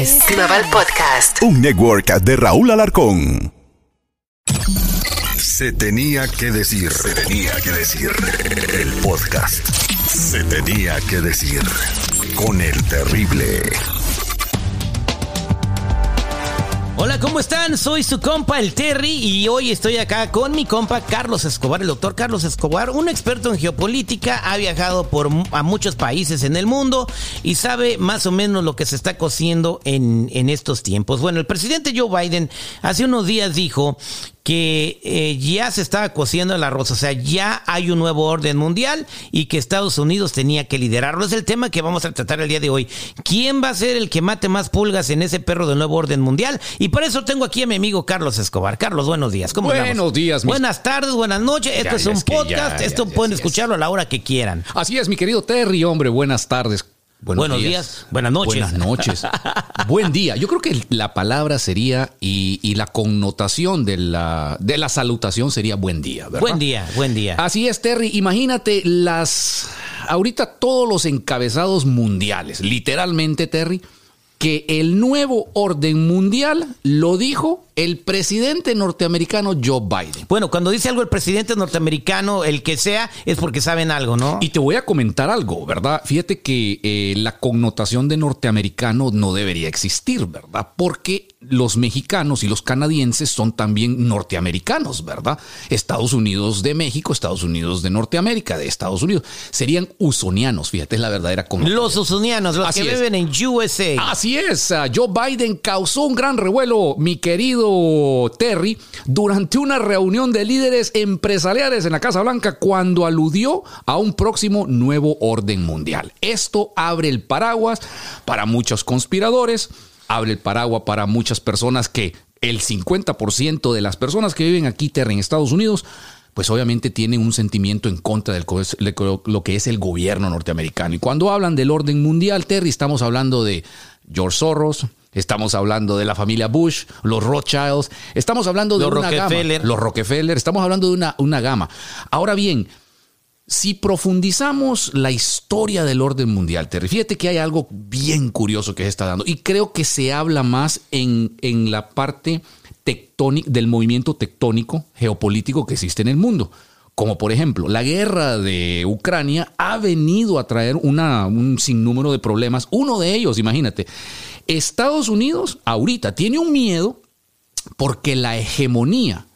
es Global Podcast. Un network de Raúl Alarcón. Se tenía que decir, se tenía que decir. El podcast. Se tenía que decir. Con el terrible. Hola, ¿cómo están? Soy su compa el Terry y hoy estoy acá con mi compa Carlos Escobar, el doctor Carlos Escobar, un experto en geopolítica, ha viajado por a muchos países en el mundo y sabe más o menos lo que se está cociendo en, en estos tiempos. Bueno, el presidente Joe Biden hace unos días dijo que eh, ya se estaba cociendo el arroz, o sea, ya hay un nuevo orden mundial y que Estados Unidos tenía que liderarlo. Es el tema que vamos a tratar el día de hoy. ¿Quién va a ser el que mate más pulgas en ese perro del nuevo orden mundial? Y por eso tengo aquí a mi amigo Carlos Escobar. Carlos, buenos días. ¿Cómo Buenos días. Mis... Buenas tardes, buenas noches. Esto es un podcast. Esto pueden escucharlo a la hora que quieran. Así es, mi querido Terry, hombre. Buenas tardes. Buenos, días. Buenas noches. Buenas noches. Buen día. Yo creo que la palabra sería y, la connotación de la, de la salutación sería buen día, ¿verdad? Buen día, buen día. Así es, Terry. Imagínate las. Ahorita todos los encabezados mundiales, literalmente, Terry, que el nuevo orden mundial lo dijo el presidente norteamericano Joe Biden. Bueno, cuando dice algo el presidente norteamericano, el que sea, es porque saben algo, ¿no? Y te voy a comentar algo, ¿verdad? Fíjate que eh, la connotación de norteamericano no debería existir, ¿verdad? Porque los mexicanos y los canadienses son también norteamericanos, ¿verdad? Estados Unidos de México, Estados Unidos de Norteamérica, de Estados Unidos. Serían usonianos, fíjate, es la verdadera connotación. Los usonianos, los que viven en USA. Así es, Joe Biden causó un gran revuelo, mi querido Terry durante una reunión de líderes empresariales en la Casa Blanca cuando aludió a un próximo nuevo orden mundial. Esto abre el paraguas para muchos conspiradores, abre el paraguas para muchas personas que el 50% de las personas que viven aquí, Terry, en Estados Unidos, pues obviamente tienen un sentimiento en contra de lo que es el gobierno norteamericano. Y cuando hablan del orden mundial, Terry, estamos hablando de George Soros, Estamos hablando de la familia Bush, los Rothschilds, estamos hablando de los una Rockefeller. gama, los Rockefeller, estamos hablando de una, una gama. Ahora bien, si profundizamos la historia del orden mundial, te fíjate que hay algo bien curioso que se está dando y creo que se habla más en, en la parte tectónica del movimiento tectónico geopolítico que existe en el mundo. Como por ejemplo, la guerra de Ucrania ha venido a traer una, un sinnúmero de problemas. Uno de ellos, imagínate, Estados Unidos ahorita tiene un miedo porque la hegemonía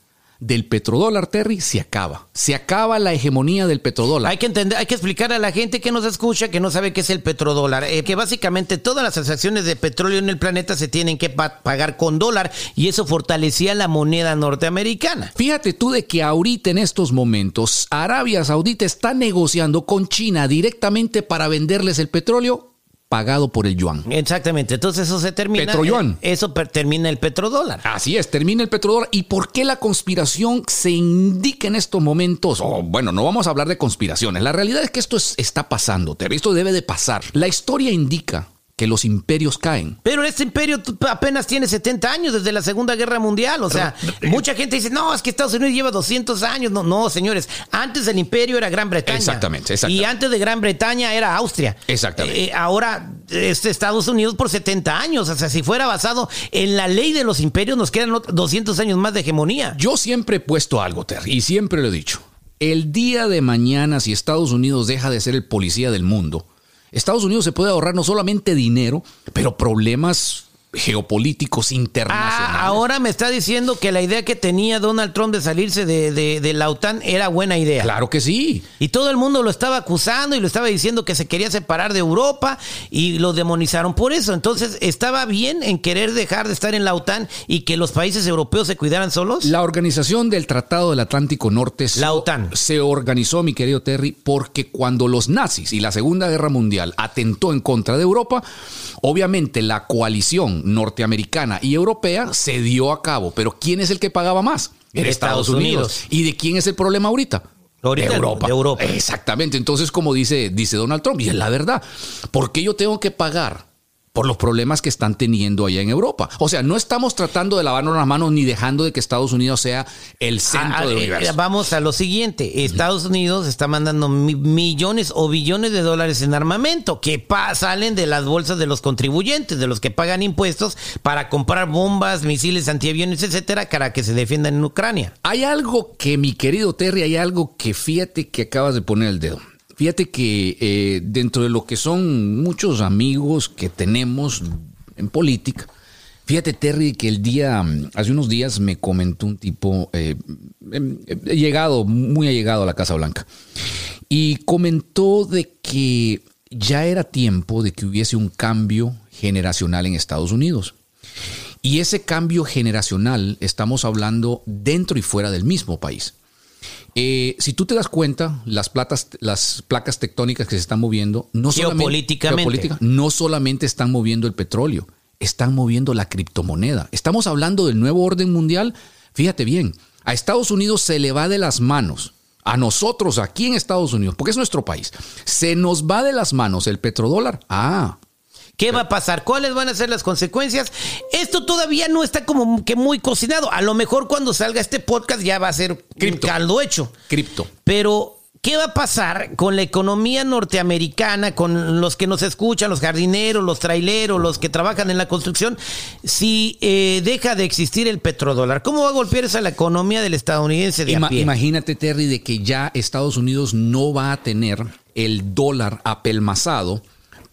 del petrodólar, Terry, se acaba. Se acaba la hegemonía del petrodólar. Hay que entender, hay que explicar a la gente que nos escucha que no sabe qué es el petrodólar, eh, que básicamente todas las transacciones de petróleo en el planeta se tienen que pa pagar con dólar y eso fortalecía la moneda norteamericana. Fíjate tú de que ahorita en estos momentos Arabia Saudita está negociando con China directamente para venderles el petróleo pagado por el yuan. Exactamente, entonces eso se termina. Petroyuan. Eh, eso termina el petrodólar. Así es, termina el petrodólar. ¿Y por qué la conspiración se indica en estos momentos? Oh, bueno, no vamos a hablar de conspiraciones. La realidad es que esto es, está pasando, esto debe de pasar. La historia indica que los imperios caen. Pero este imperio apenas tiene 70 años desde la Segunda Guerra Mundial. O sea, mucha gente dice, no, es que Estados Unidos lleva 200 años. No, no, señores. Antes del imperio era Gran Bretaña. Exactamente, exactamente. Y antes de Gran Bretaña era Austria. Exactamente. Eh, ahora es Estados Unidos por 70 años. O sea, si fuera basado en la ley de los imperios, nos quedan 200 años más de hegemonía. Yo siempre he puesto algo, Terry, y siempre lo he dicho. El día de mañana, si Estados Unidos deja de ser el policía del mundo, Estados Unidos se puede ahorrar no solamente dinero, pero problemas geopolíticos internacionales. Ah, ahora me está diciendo que la idea que tenía Donald Trump de salirse de, de, de, la OTAN era buena idea. Claro que sí. Y todo el mundo lo estaba acusando y lo estaba diciendo que se quería separar de Europa y lo demonizaron por eso. Entonces, ¿estaba bien en querer dejar de estar en la OTAN y que los países europeos se cuidaran solos? La organización del Tratado del Atlántico Norte la OTAN. se organizó, mi querido Terry, porque cuando los nazis y la Segunda Guerra Mundial atentó en contra de Europa, obviamente la coalición norteamericana y europea se dio a cabo. Pero ¿quién es el que pagaba más? Era Estados, Estados Unidos. Unidos. ¿Y de quién es el problema ahorita? Ahorita de Europa. De Europa. Exactamente. Entonces, como dice, dice Donald Trump, y es la verdad, ¿por qué yo tengo que pagar por los problemas que están teniendo allá en Europa. O sea, no estamos tratando de lavarnos las manos ni dejando de que Estados Unidos sea el centro Ah, del eh, universo. Vamos a lo siguiente. Estados Unidos está mandando mi- millones o billones de dólares en armamento que salen de las bolsas de los contribuyentes, de los que pagan impuestos para comprar bombas, misiles antiaviones, etcétera, para que se defiendan en Ucrania. Hay algo que, mi querido Terry, hay algo que fíjate que acabas de poner el dedo. Fíjate que eh, dentro de lo que son muchos amigos que tenemos en política, fíjate Terry que el día, hace unos días me comentó un tipo, eh, em, llegado, muy allegado a la Casa Blanca, y comentó de que ya era tiempo de que hubiese un cambio generacional en Estados Unidos. Y ese cambio generacional estamos hablando dentro y fuera del mismo país. Eh, si tú te das cuenta, las, platas, las placas tectónicas que se están moviendo, no solamente, no solamente están moviendo el petróleo, están moviendo la criptomoneda. Estamos hablando del nuevo orden mundial. Fíjate bien, a Estados Unidos se le va de las manos. A nosotros aquí en Estados Unidos, porque es nuestro país, se nos va de las manos el petrodólar. Ah, ¿Qué va a pasar? ¿Cuáles van a ser las consecuencias? Esto todavía no está como que muy cocinado. A lo mejor cuando salga este podcast ya va a ser Cripto. caldo hecho. cripto. Pero, ¿qué va a pasar con la economía norteamericana, con los que nos escuchan, los jardineros, los traileros, los que trabajan en la construcción, si eh, deja de existir el petrodólar? ¿Cómo va a golpear esa la economía del estadounidense de Ima- a pie? imagínate, Terry, de que ya Estados Unidos no va a tener el dólar apelmazado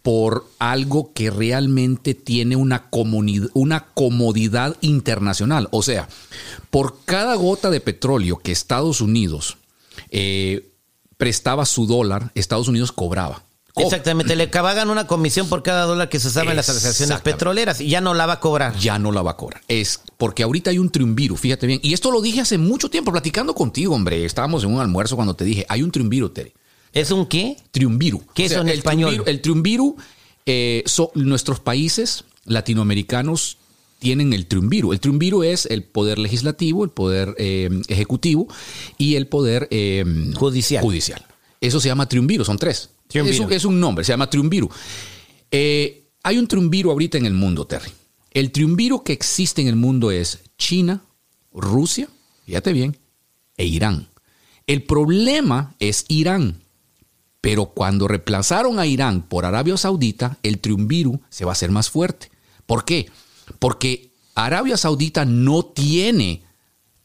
por algo que realmente tiene una, una comodidad internacional. O sea, por cada gota de petróleo que Estados Unidos eh, prestaba su dólar, Estados Unidos cobraba. Co- Exactamente, le pagan una comisión por cada dólar que se usaba en las asociaciones petroleras y ya no la va a cobrar. ya no la va a cobrar. Es porque ahorita hay un triunviro, fíjate bien. Y esto lo dije hace mucho tiempo, platicando contigo, hombre. Estábamos en un almuerzo cuando te dije, hay un triunviro. ¿Es un qué? Triunviru. ¿Qué es en el español? triunviru- el triunviru, eh, son nuestros países latinoamericanos tienen el triunviru. El triunviru es el poder legislativo, el poder eh, ejecutivo y el poder eh, Judicial. judicial. Eso se llama triunviru, son tres. Triunviru. Es un, es un nombre, se llama triunviru. Eh, hay un triunviru ahorita en el mundo, Terry. El triunviru que existe en el mundo es China, Rusia, fíjate bien, e Irán. El problema es Irán. Pero cuando reemplazaron a Irán por Arabia Saudita, el triunviru se va a hacer más fuerte. ¿Por qué? Porque Arabia Saudita no tiene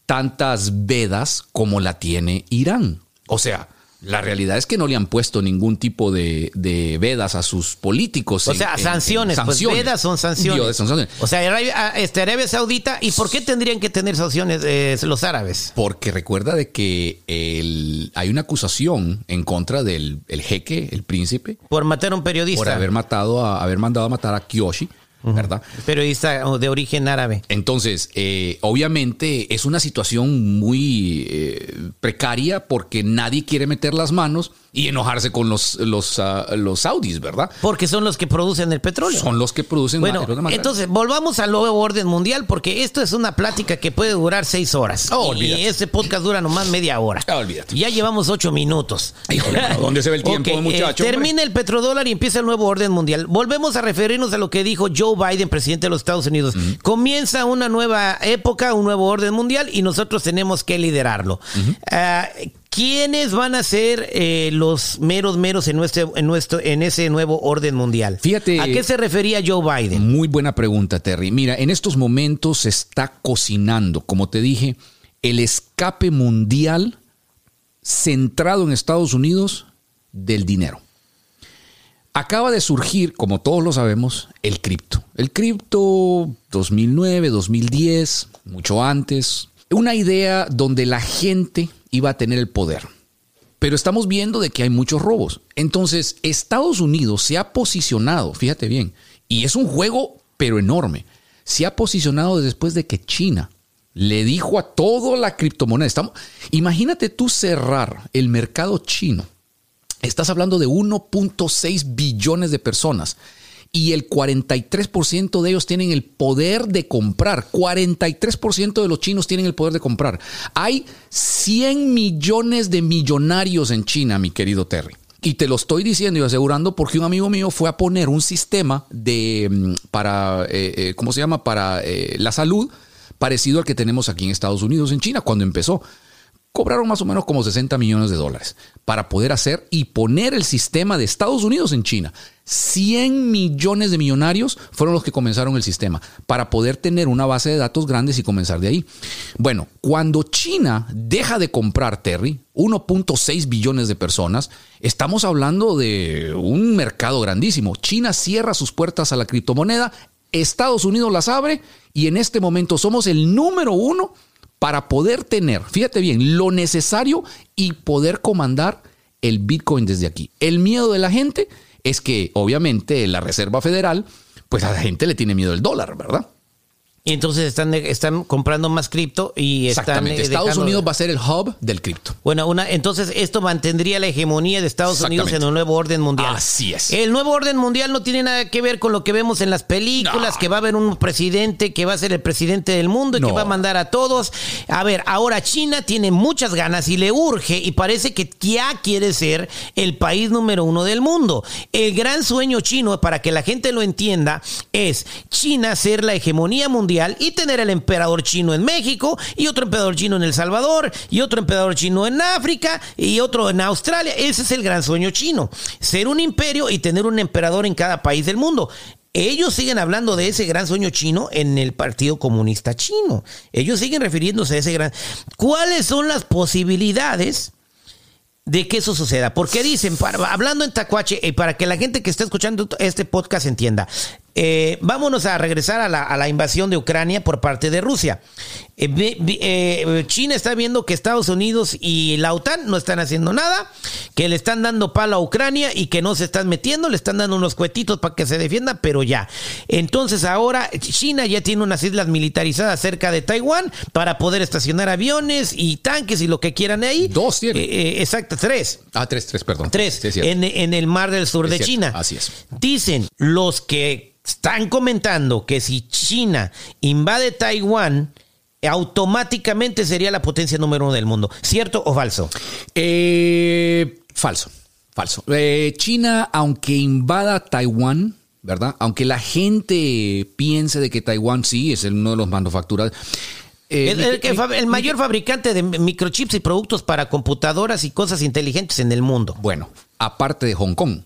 tantas vedas como la tiene Irán. O sea, la realidad es que no le han puesto ningún tipo de, de vedas a sus políticos. O en- sea, en- en sanciones, pues sanciones. vedas son sanciones. Dios, son sanciones. O sea, Arabia, ah, este, Arabia Saudita, ¿y por qué tendrían que tener sanciones eh, los árabes? Porque recuerda de que el- hay una acusación en contra del el jeque, el príncipe, Por matar a un periodista. por haber matado a, haber mandado a matar a ¿verdad? Periodista oh, de origen árabe. Entonces, eh, obviamente es una situación muy eh, precaria porque nadie quiere meter las manos y enojarse con los, los, ah, los saudis, ¿verdad? Porque son los que producen el petróleo. Son los que producen Bueno, más- más- entonces volvamos al nuevo orden mundial porque esto es una plática que puede durar seis horas. Oh, y este podcast dura nomás media hora. Olvídate. Ya llevamos ocho minutos. Híjole, ¿dónde se ve el tiempo, Ok, muchacho, eh, hombre? termina el petrodólar y empieza el nuevo orden mundial. Volvemos a referirnos a lo que dijo Joe Biden, presidente de los Estados Unidos. Comienza una nueva época, un nuevo orden mundial y nosotros tenemos que liderarlo. Ah, ¿Quiénes van a ser eh, los meros meros en nuestro, en nuestro, en ese nuevo orden mundial? Fíjate- ¿A qué se refería Joe Biden? Muy buena pregunta, Terry. Mira, en estos momentos se está cocinando, como te dije, el escape mundial centrado en Estados Unidos del dinero. Acaba de surgir, como todos lo sabemos, el cripto. El cripto 2009, 2010, mucho antes. Una idea donde la gente iba a tener el poder. Pero estamos viendo de que hay muchos robos. Entonces, Estados Unidos se ha posicionado, fíjate bien, y es un juego, pero enorme. Se ha posicionado después de que China le dijo a toda la criptomoneda. Imagínate tú cerrar el mercado chino. Estás hablando de 1.6 billones de personas y el 43% de ellos tienen el poder de comprar. 43% de los chinos tienen el poder de comprar. Hay 100 millones de millonarios en China, mi querido Terry. Y te lo estoy diciendo y asegurando porque un amigo mío fue a poner un sistema de mm, para, eh, eh, ¿cómo se llama? Para eh, la salud parecido al que tenemos aquí en Estados Unidos, en China, cuando empezó. Cobraron más o menos como 60 millones de dólares para poder hacer y poner el sistema de Estados Unidos en China. 100 millones de millonarios fueron los que comenzaron el sistema para poder tener una base de datos grandes y comenzar de ahí. Bueno, cuando China deja de comprar Terry, 1.6 billones de personas, estamos hablando de un mercado grandísimo. China cierra sus puertas a la criptomoneda, Estados Unidos las abre y en este momento somos el número uno para poder tener, fíjate bien, lo necesario y poder comandar el Bitcoin desde aquí. El miedo de la gente es que obviamente la Reserva Federal, pues a la gente le tiene miedo el dólar, ¿verdad? Y entonces están, están comprando más cripto y están. Exactamente. eh, Estados dejando- Unidos va a ser el hub del cripto. Bueno, una, entonces esto mantendría la hegemonía de Estados Unidos en el nuevo orden mundial. Así es. El nuevo orden mundial no tiene nada que ver con lo que vemos en las películas, No. que va a haber un presidente que va a ser el presidente del mundo y que va a mandar a todos. A ver, ahora China tiene muchas ganas y le urge y parece que ya quiere ser el país número uno del mundo. El gran sueño chino, para que la gente lo entienda, es China ser la hegemonía mundial y tener el emperador chino en México y otro emperador chino en El Salvador y otro emperador chino en África y otro en Australia. Ese es el gran sueño chino. Ser un imperio y tener un emperador en cada país del mundo. Ellos siguen hablando de ese gran sueño chino en el Partido Comunista Chino. Ellos siguen refiriéndose a ese gran... ¿Cuáles son las posibilidades? de que eso suceda. Porque dicen, para- hablando en tacuache, y para que la gente que está escuchando este podcast entienda, eh, vámonos a regresar a la, a la invasión de Ucrania por parte de Rusia. Eh, eh, China está viendo que Estados Unidos y la OTAN no están haciendo nada, que le están dando palo a Ucrania y que no se están metiendo, le están dando unos cuetitos para que se defienda, pero ya. Entonces ahora China ya tiene unas islas militarizadas cerca de Taiwán para poder estacionar aviones y tanques y lo que quieran ahí. Dos tiene. Exacto, tres. Ah, tres, tres, perdón. Tres Sí, en, en el mar del sur Es de cierto, China. así es. Dicen los que están comentando que si China invade Taiwán, automáticamente sería la potencia número uno del mundo. ¿Cierto o falso? Eh, falso, falso. Eh, China, aunque invada Taiwán, ¿verdad? Aunque la gente piense de que Taiwán sí es el- uno de los manufacturas. eh, el mayor fabricante de microchips y productos para computadoras y cosas inteligentes en el mundo, Bueno, aparte de Hong Kong.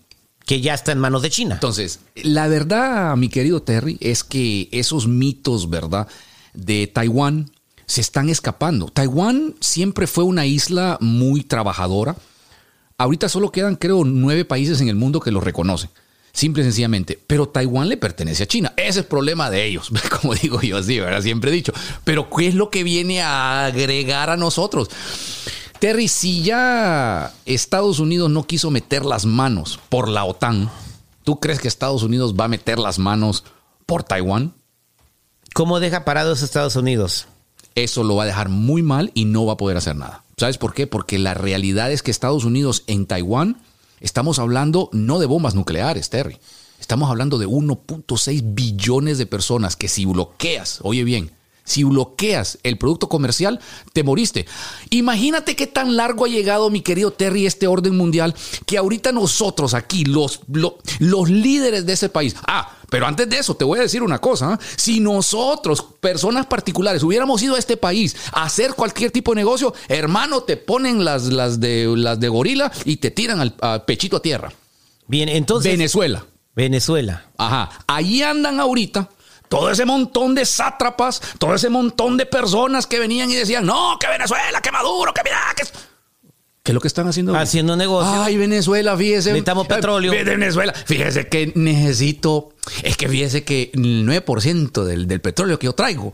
Que ya está en manos de China. Entonces, la verdad, mi querido Terry, es que esos mitos, ¿verdad? De Taiwán se están escapando. Taiwán siempre fue una isla muy trabajadora. Ahorita solo quedan, creo, nueve países en el mundo que lo reconocen. Simple y sencillamente. Pero Taiwán le pertenece a China. Ese es el problema de ellos, como digo yo así, ¿verdad? Siempre he dicho. Pero ¿qué es lo que viene a agregar a nosotros? Terry, si ya Estados Unidos no quiso meter las manos por la OTAN, ¿tú crees que Estados Unidos va a meter las manos por Taiwán? ¿Cómo deja parados Estados Unidos? Eso lo va a dejar muy mal y no va a poder hacer nada. ¿Sabes por qué? Porque la realidad es que Estados Unidos en Taiwán, estamos hablando no de bombas nucleares, Terry. Estamos hablando de 1.6 billones de personas que si bloqueas, oye bien, si bloqueas el producto comercial, te moriste. Imagínate qué tan largo ha llegado, mi querido Terry, este orden mundial, que ahorita nosotros aquí, los, lo- los líderes de ese país, ah, pero antes de eso, te voy a decir una cosa, ¿ah? si nosotros, personas particulares, hubiéramos ido a este país a hacer cualquier tipo de negocio, hermano, te ponen las, las, de, las de gorila y te tiran al pechito a tierra. Bien, entonces... Venezuela. Venezuela. Ajá. Allí andan ahorita todo ese montón de sátrapas, todo ese montón de personas que venían y decían, no, que Venezuela, que Maduro, que mira, que... es-". ¿Qué es lo que están haciendo? Haciendo negocio. Ay, Venezuela, fíjese. Necesitamos petróleo. Venezuela, fíjese que necesito. Es que fíjese que el 9% del, del petróleo que yo traigo,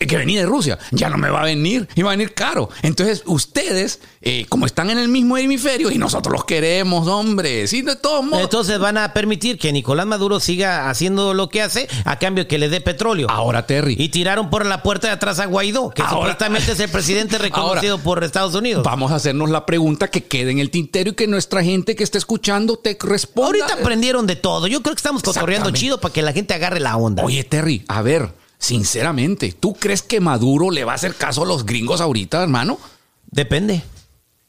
eh, que venía de Rusia, ya no me va a venir y va a venir caro. Entonces, ustedes, eh, como están en el mismo hemisferio y nosotros los queremos, hombre, sí, de todos modos. Entonces van a permitir que Nicolás Maduro siga haciendo lo que hace a cambio que le dé petróleo. Ahora, Terry. Y tiraron por la puerta de atrás a Guaidó, que Ahora- supuestamente es el presidente reconocido Ahora- por Estados Unidos. Vamos a hacernos la pregunta que quede en el tintero y que nuestra gente que esté escuchando te responda. Ahorita aprendieron de todo. Yo creo que estamos cotorreando. Chido para que la gente agarre la onda. Oye, Terry, a ver, sinceramente, ¿tú crees que Maduro le va a hacer caso a los gringos ahorita, hermano? Depende.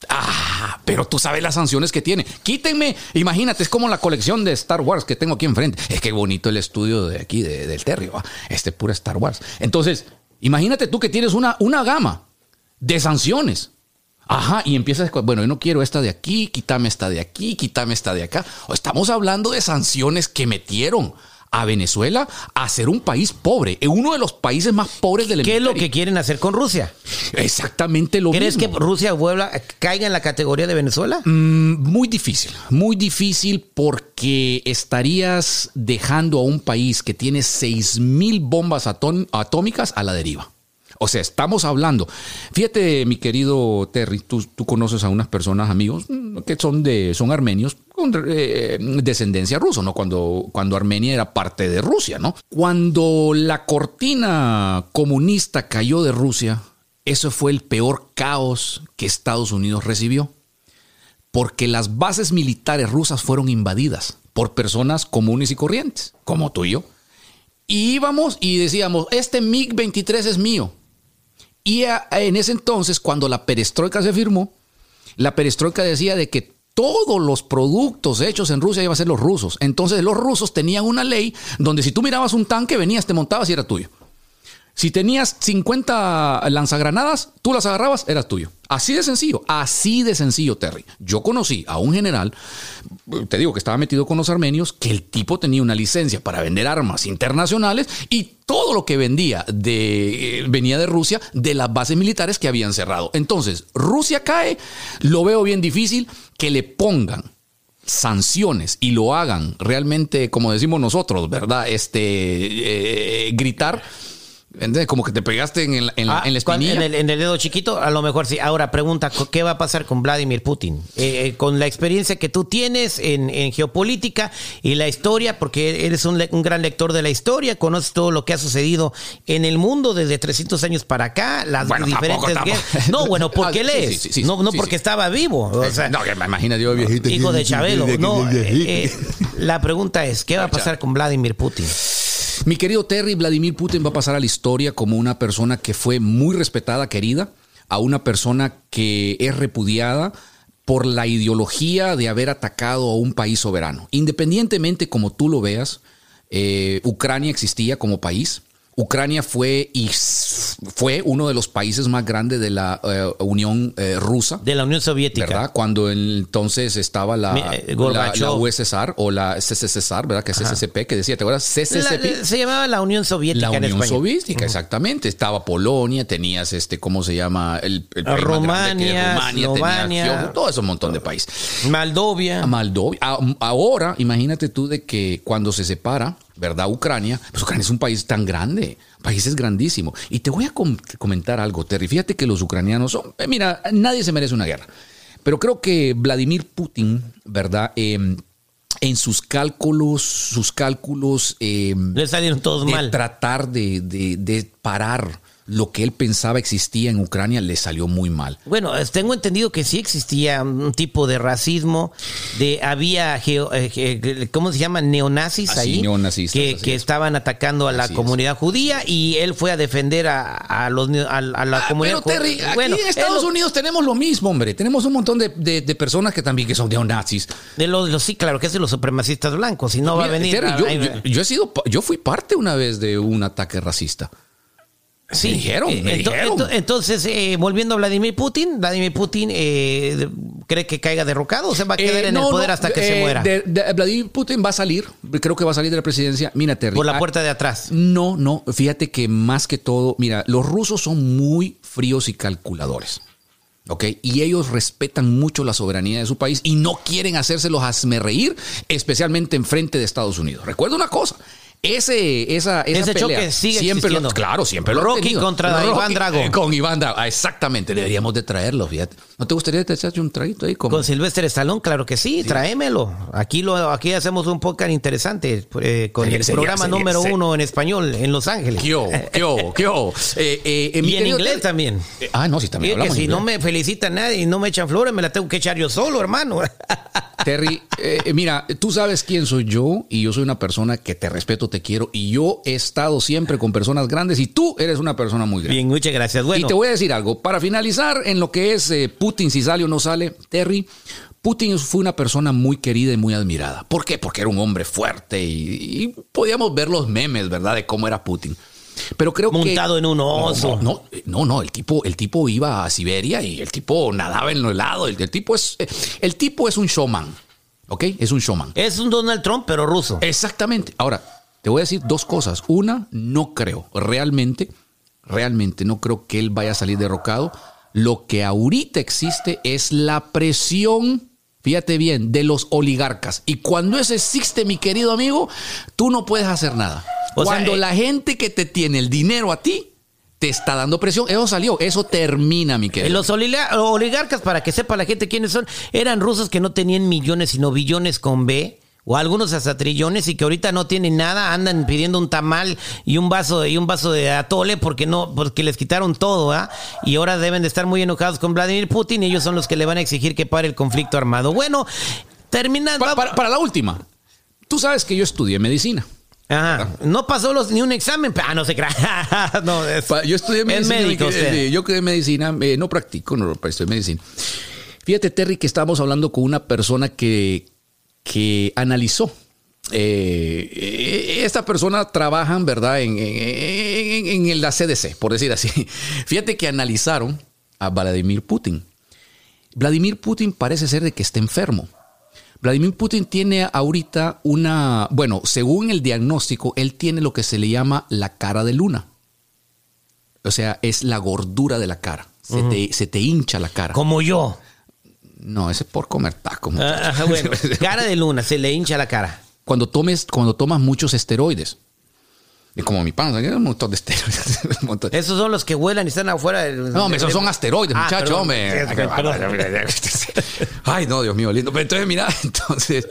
Ah, pero tú sabes las sanciones que tiene. Quítenme, imagínate, es como la colección de Star Wars que tengo aquí enfrente. Es que bonito el estudio de aquí, de- del Terrio. ¿va? Este pura Star Wars. Entonces, imagínate tú que tienes una, una gama de sanciones. Ajá, y empiezas, bueno, yo no quiero esta de aquí, quítame esta de aquí, quítame esta de acá. Estamos hablando de sanciones que metieron a Venezuela a ser un país pobre, eh, uno de los países más pobres del ¿Qué es lo que quieren hacer con Rusia? Exactamente lo ¿Crees mismo. que Rusia vuelva, caiga en la categoría de Venezuela? Mm, Muy difícil, muy difícil porque estarías dejando a un país que tiene 6.000 bombas atón- atómicas a la deriva. O sea, estamos hablando. Fíjate, mi querido Terry, tú, conoces a unas personas, amigos, mm, que son de son armenios con eh, descendencia rusa, ¿no? Cuando, cuando Armenia era parte de Rusia, ¿no? Cuando la cortina comunista cayó de Rusia, eso fue el peor caos que Estados Unidos recibió porque las bases militares rusas fueron invadidas por personas comunes y corrientes, como tú y yo. Y íbamos y decíamos, este MiG-23 es mío. Y en ese entonces, cuando la perestroika se firmó, la perestroika decía de que todos los productos hechos en Rusia iban a ser los rusos. Entonces los rusos tenían una ley donde si tú mirabas un tanque, venías, te montabas y era tuyo. Si tenías 50 lanzagranadas, tú las agarrabas, eras tuyo. Así de sencillo, así de sencillo, Terry. Yo conocí a un general, te digo que estaba metido con los armenios, que el tipo tenía una licencia para vender armas internacionales y todo lo que vendía de, eh, venía de Rusia, de las bases militares que habían cerrado. Entonces, Rusia cae, lo veo bien difícil que le pongan sanciones y lo hagan realmente, como decimos nosotros, ¿verdad? Este, eh, gritar. ¿Entiendes? Como que te pegaste en, el- en la, Ah, en la espinilla. en el, en el dedo chiquito, a lo mejor sí. Ahora pregunta, ¿qué va a pasar con Vladimir Putin? Eh, eh, con la experiencia que tú tienes en, en geopolítica y la historia, porque eres un, gran lector de la historia, conoces todo lo que ha sucedido en el mundo desde 300 años para acá, las Bueno, diferentes tampoco, guerras. tampoco. No, bueno, porque sí, sí, sí, no, no porque estaba vivo. O sea, no, que me imagino yo, viejito. hijo de Chabelo. No, eh, eh, la pregunta es, ¿qué va a pasar con Vladimir Putin? Mi querido Terry, Vladimir Putin va a pasar a la historia como una persona que fue muy respetada, querida, a una persona que es repudiada por la ideología de haber atacado a un país soberano. Independientemente como tú lo veas, eh, Ucrania existía como país. Ucrania fue y fue uno de los países más grandes de la eh, Unión eh, Rusa. De la Unión Soviética. ¿verdad? Cuando entonces estaba la, Mi- eh, la, USSR o la CCCR, ¿verdad? Que es CCCP, que decía, ¿te acuerdas? La- CCCP. se llamaba la Unión Soviética La en Unión España. Soviética, exactamente. Estaba Polonia, tenías este, ¿cómo se llama? El, el país más que Rumania, Rumania, tenías todo un montón de países. Moldovia. Moldovia. A- Ahora, imagínate tú de que cuando se separa, ¿verdad? Ucrania, pues Ucrania es un país tan grande, país es grandísimo. Y te voy a com- comentar algo, Terry. Fíjate que los ucranianos son, eh, mira, nadie se merece una guerra. Pero creo que Vladimir Putin, ¿verdad? Eh, en sus cálculos, sus cálculos eh, Le salieron todos de mal. tratar de, de- de parar lo que él pensaba existía en Ucrania, le salió muy mal. Bueno, tengo entendido que sí existía un tipo de racismo, de había, geo- eh, ge- ¿cómo se llama? Neonazis Así, ahí, neonazistas, que, que es. estaban atacando a la Así es. comunidad judía y él fue a defender a, a los, a, a la comunidad Ah, Pero Terry, judía. aquí Bueno, en Estados es lo- Unidos tenemos lo mismo, hombre. Tenemos un montón de, de- de personas que también que son neonazis. de los, los- sí, claro, que es de los supremacistas blancos, y no va a venir. Terry, yo, ahí- yo- yo he sido, yo fui parte una vez de un ataque racista. Sí, Me dijeron, eh, me ento- dijeron. ento- entonces, eh, volviendo a Vladimir Putin, Vladimir Putin eh, cree que caiga derrocado o se va a quedar Eh, en el poder no, hasta que se muera. de- de- Vladimir Putin va a salir, creo que va a salir de la presidencia. Mira, Terry. por la ah, puerta de atrás. No, no, fíjate que más que todo, mira, los rusos son muy fríos y calculadores. ¿Ok? Y ellos respetan mucho la soberanía de su país y no quieren hacérselos reír, especialmente en frente de Estados Unidos. Recuerda una cosa. Ese, esa, esa Ese pelea choque sigue siempre lo- claro, siempre lo han Rocky tenido. contra Iván Drago. eh, con Iván Drago, ah, exactamente. Deberíamos de traerlo, fíjate. ¿No te gustaría echarte un traguito ahí? Con, Con Silvestre Stallone, claro que sí, tráemelo. Aquí lo, aquí hacemos un podcast interesante eh, con Sería- el programa sería- número sería- uno en español en Los Ángeles. Eh, eh, eh, mi Y en inglés también. Eh, ah, no, sí, también que hablamos si inglés. no me felicita nadie y no me echan flores, me la tengo que echar yo solo, hermano. Terry, eh, mira, tú sabes quién soy yo y yo soy una persona que te respeto, te quiero y yo he estado siempre con personas grandes y tú eres una persona muy grande. Bien, muchas gracias. Bueno, Y te voy a decir algo, para finalizar en lo que es eh, Putin, si sale o no sale, Terry, Putin fue una persona muy querida y muy admirada. ¿Por qué? Porque era un hombre fuerte y, y podíamos ver los memes, ¿verdad? De cómo era Putin. Pero creo que... Montado en un oso. No, no, no, el tipo, el tipo iba a Siberia y el tipo nadaba en lo helado. El, el tipo es, eh, el tipo es un showman, ¿ok? Es un showman. es un Donald Trump, pero ruso. Exactamente. Ahora, te voy a decir dos cosas. Una, no creo, realmente, realmente no creo que él vaya a salir derrocado. Lo que ahorita existe es la presión, fíjate bien, de los oligarcas. Y cuando eso existe, mi querido amigo, tú no puedes hacer nada. O sea, cuando eh, la gente que te tiene el dinero a ti te está dando presión, eso salió, eso termina, mi querido. Los oliga- oligarcas, para que sepa la gente quiénes son, eran rusos que no tenían millones, sino billones con B, o algunos hasta trillones, y que ahorita no tienen nada, andan pidiendo un tamal y un vaso y un vaso de atole porque no, porque les quitaron todo, ¿ah? Y ahora deben de estar muy enojados con Vladimir Putin y ellos son los que le van a exigir que pare el conflicto armado. Bueno, terminando. Pa- para, para la última, tú sabes que yo estudié medicina. Ajá. No pasó los, ni un examen. Ah, no se crea. no, es, Yo estudié es medicina. médico usted. eh, Yo estudié medicina, eh, no practico, no, estudié medicina. Fíjate, Terry, que estábamos hablando con una persona que, que analizó. eh, eh, esta persona trabaja, ¿verdad?, en, en- en- en la CDC, por decir así. Fíjate que analizaron a Vladimir Putin. Vladimir Putin parece ser de que está enfermo. Vladimir Putin tiene ahorita una, bueno, según el diagnóstico, él tiene lo que se le llama la cara de luna. O sea, es la gordura de la cara. Se, te, se te hincha la cara. Como yo. No, ese es por comer taco. Ah, muchacho. Ajá, bueno, cara de luna, se le hincha la cara. Cuando tomes, cuando tomas muchos esteroides. Y como mi hay un montón de un montón. Esos son los que vuelan y están afuera. del- No, hombre, esos son asteroides, Ah, muchacho, hombre. Ay, no, Dios mío, lindo. Pero entonces, mira, entonces,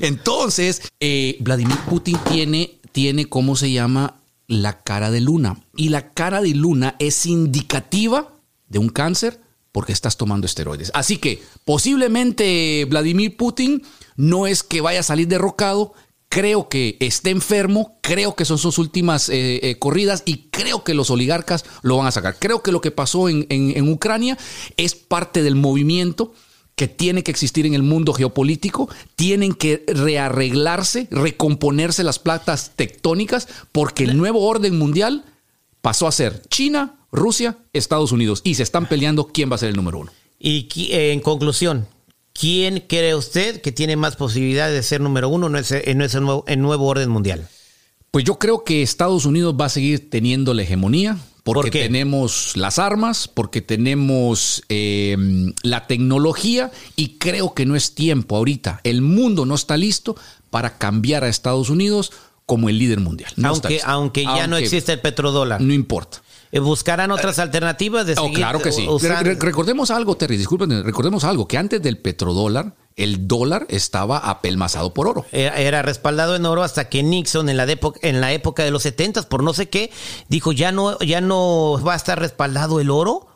entonces, eh, Vladimir Putin tiene, tiene, ¿cómo se llama? La cara de luna. Y la cara de luna es indicativa de un cáncer porque estás tomando esteroides. Así que posiblemente Vladimir Putin no es que vaya a salir derrocado, creo que esté enfermo, creo que son sus últimas eh, eh, corridas y creo que los oligarcas lo van a sacar. Creo que lo que pasó en, Ucrania es parte del movimiento que tiene que existir en el mundo geopolítico, tienen que rearreglarse, recomponerse las placas tectónicas, porque el nuevo orden mundial pasó a ser China, Rusia, Estados Unidos, y se están peleando quién va a ser el número uno. Y eh, en conclusión, ¿quién cree usted que tiene más posibilidades de ser número uno en ese, en ese nuevo, en nuevo orden mundial? Pues yo creo que Estados Unidos va a seguir teniendo la hegemonía. Porque tenemos las armas, porque tenemos eh, la tecnología y creo que no es tiempo ahorita. El mundo no está listo para cambiar a Estados Unidos como el líder mundial. No aunque, aunque ya no existe el petrodólar. No importa. Eh, Buscarán otras alternativas de Oh, seguir claro que sí. usando- Re- re- recordemos algo, Terry, disculpen, recordemos algo, que antes del petrodólar, el dólar estaba apelmazado por oro. Era, era respaldado en oro hasta que Nixon en la, época, en la época de los 70 por no sé qué, dijo ya no, ya no va a estar respaldado el oro,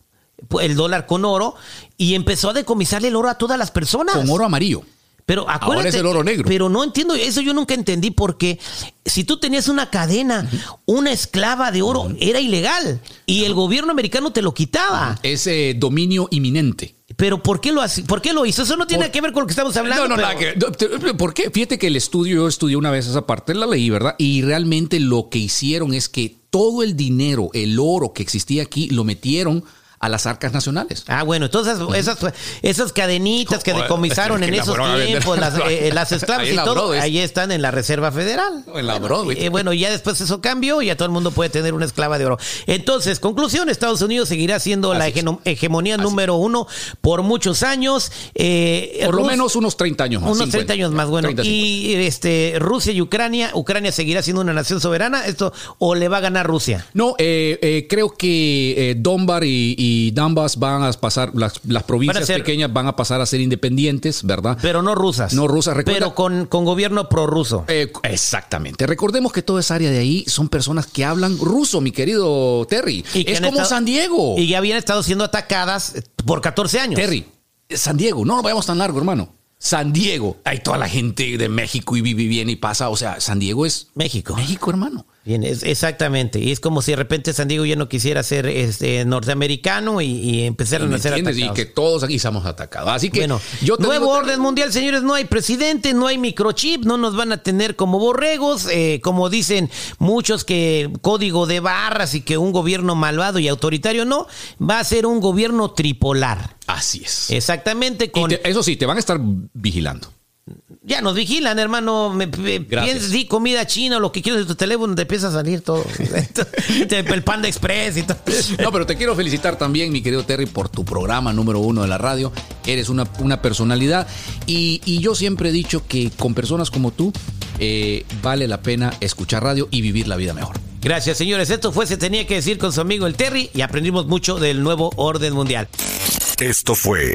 el dólar con oro, y empezó a decomisarle el oro a todas las personas. Con oro amarillo. Pero acuérdate, es el oro negro. Pero no entiendo, eso yo nunca entendí porque si tú tenías una cadena, una esclava de oro, era ilegal y el gobierno americano te lo quitaba. Ese dominio inminente. Pero ¿por qué lo hace- ¿Por qué lo hizo? Eso no tiene Por- que ver con lo que estamos hablando. no, no, pero- nada que- no, te- ¿Por qué? Fíjate que el estudio, yo estudié una vez esa parte, la leí, ¿verdad? Y realmente lo que hicieron es que todo el dinero, el oro que existía aquí, lo metieron a las arcas nacionales. Ah, bueno, entonces esas, esas cadenitas que decomisaron es que en esos tiempos, las, eh, las esclavas Ahí y todo, Broadway. ahí están en la Reserva Federal. En la Broadway. Eh, bueno, ya después eso cambió y ya todo el mundo puede tener una esclava de oro. Entonces, conclusión, Estados Unidos seguirá siendo la Así hegemonía número uno por muchos años. Eh, Por lo Rus- menos unos 30 años más. unos 50. 30 años más, bueno. 30, 50. y este Rusia y Ucrania, Ucrania seguirá siendo una nación soberana, esto o le va a ganar Rusia. No, eh, eh, creo que eh, Donbar y, y Donbass van a pasar, las, las provincias ser- pequeñas van a pasar a ser independientes, ¿verdad? Pero no rusas. No rusas, recuerda- Pero con, con gobierno prorruso. Eh, exactamente. Recordemos que toda esa área de ahí son personas que hablan ruso, mi querido Terry. Y es como estado- San Diego. Y ya habían estado siendo atacadas por 14 años. Terry, San Diego, no nos vayamos tan largo, hermano. San Diego, hay toda la gente de México y vive bien y pasa. O sea, San Diego es México. México, hermano. Bien, es, exactamente. Y es como si de repente San Diego ya no quisiera ser este, norteamericano y, y empezaron ¿Me a ser entiendes? atacados. Y que todos aquí estamos atacados. Así que Bueno, yo nuevo digo, orden mundial, señores, no hay presidente, no hay microchip, no nos van a tener como borregos, eh, como dicen muchos que código de barras y que un gobierno malvado y autoritario no, va a ser un gobierno tripolar. Así es. Exactamente, con... te- eso sí, te van a estar vigilando. Ya nos vigilan, hermano. Me, me- piensas, di comida china o lo que quieras de tu teléfono, te empieza a salir todo. El Panda Express y todo. No, pero te quiero felicitar también, mi querido Terry, por tu programa número uno de la radio. Eres una, una personalidad y, y yo siempre he dicho que con personas como tú eh, vale la pena escuchar radio y vivir la vida mejor. Gracias, señores. Esto fue Se Tenía que Decir con su amigo el Terry y aprendimos mucho del nuevo orden mundial. Esto fue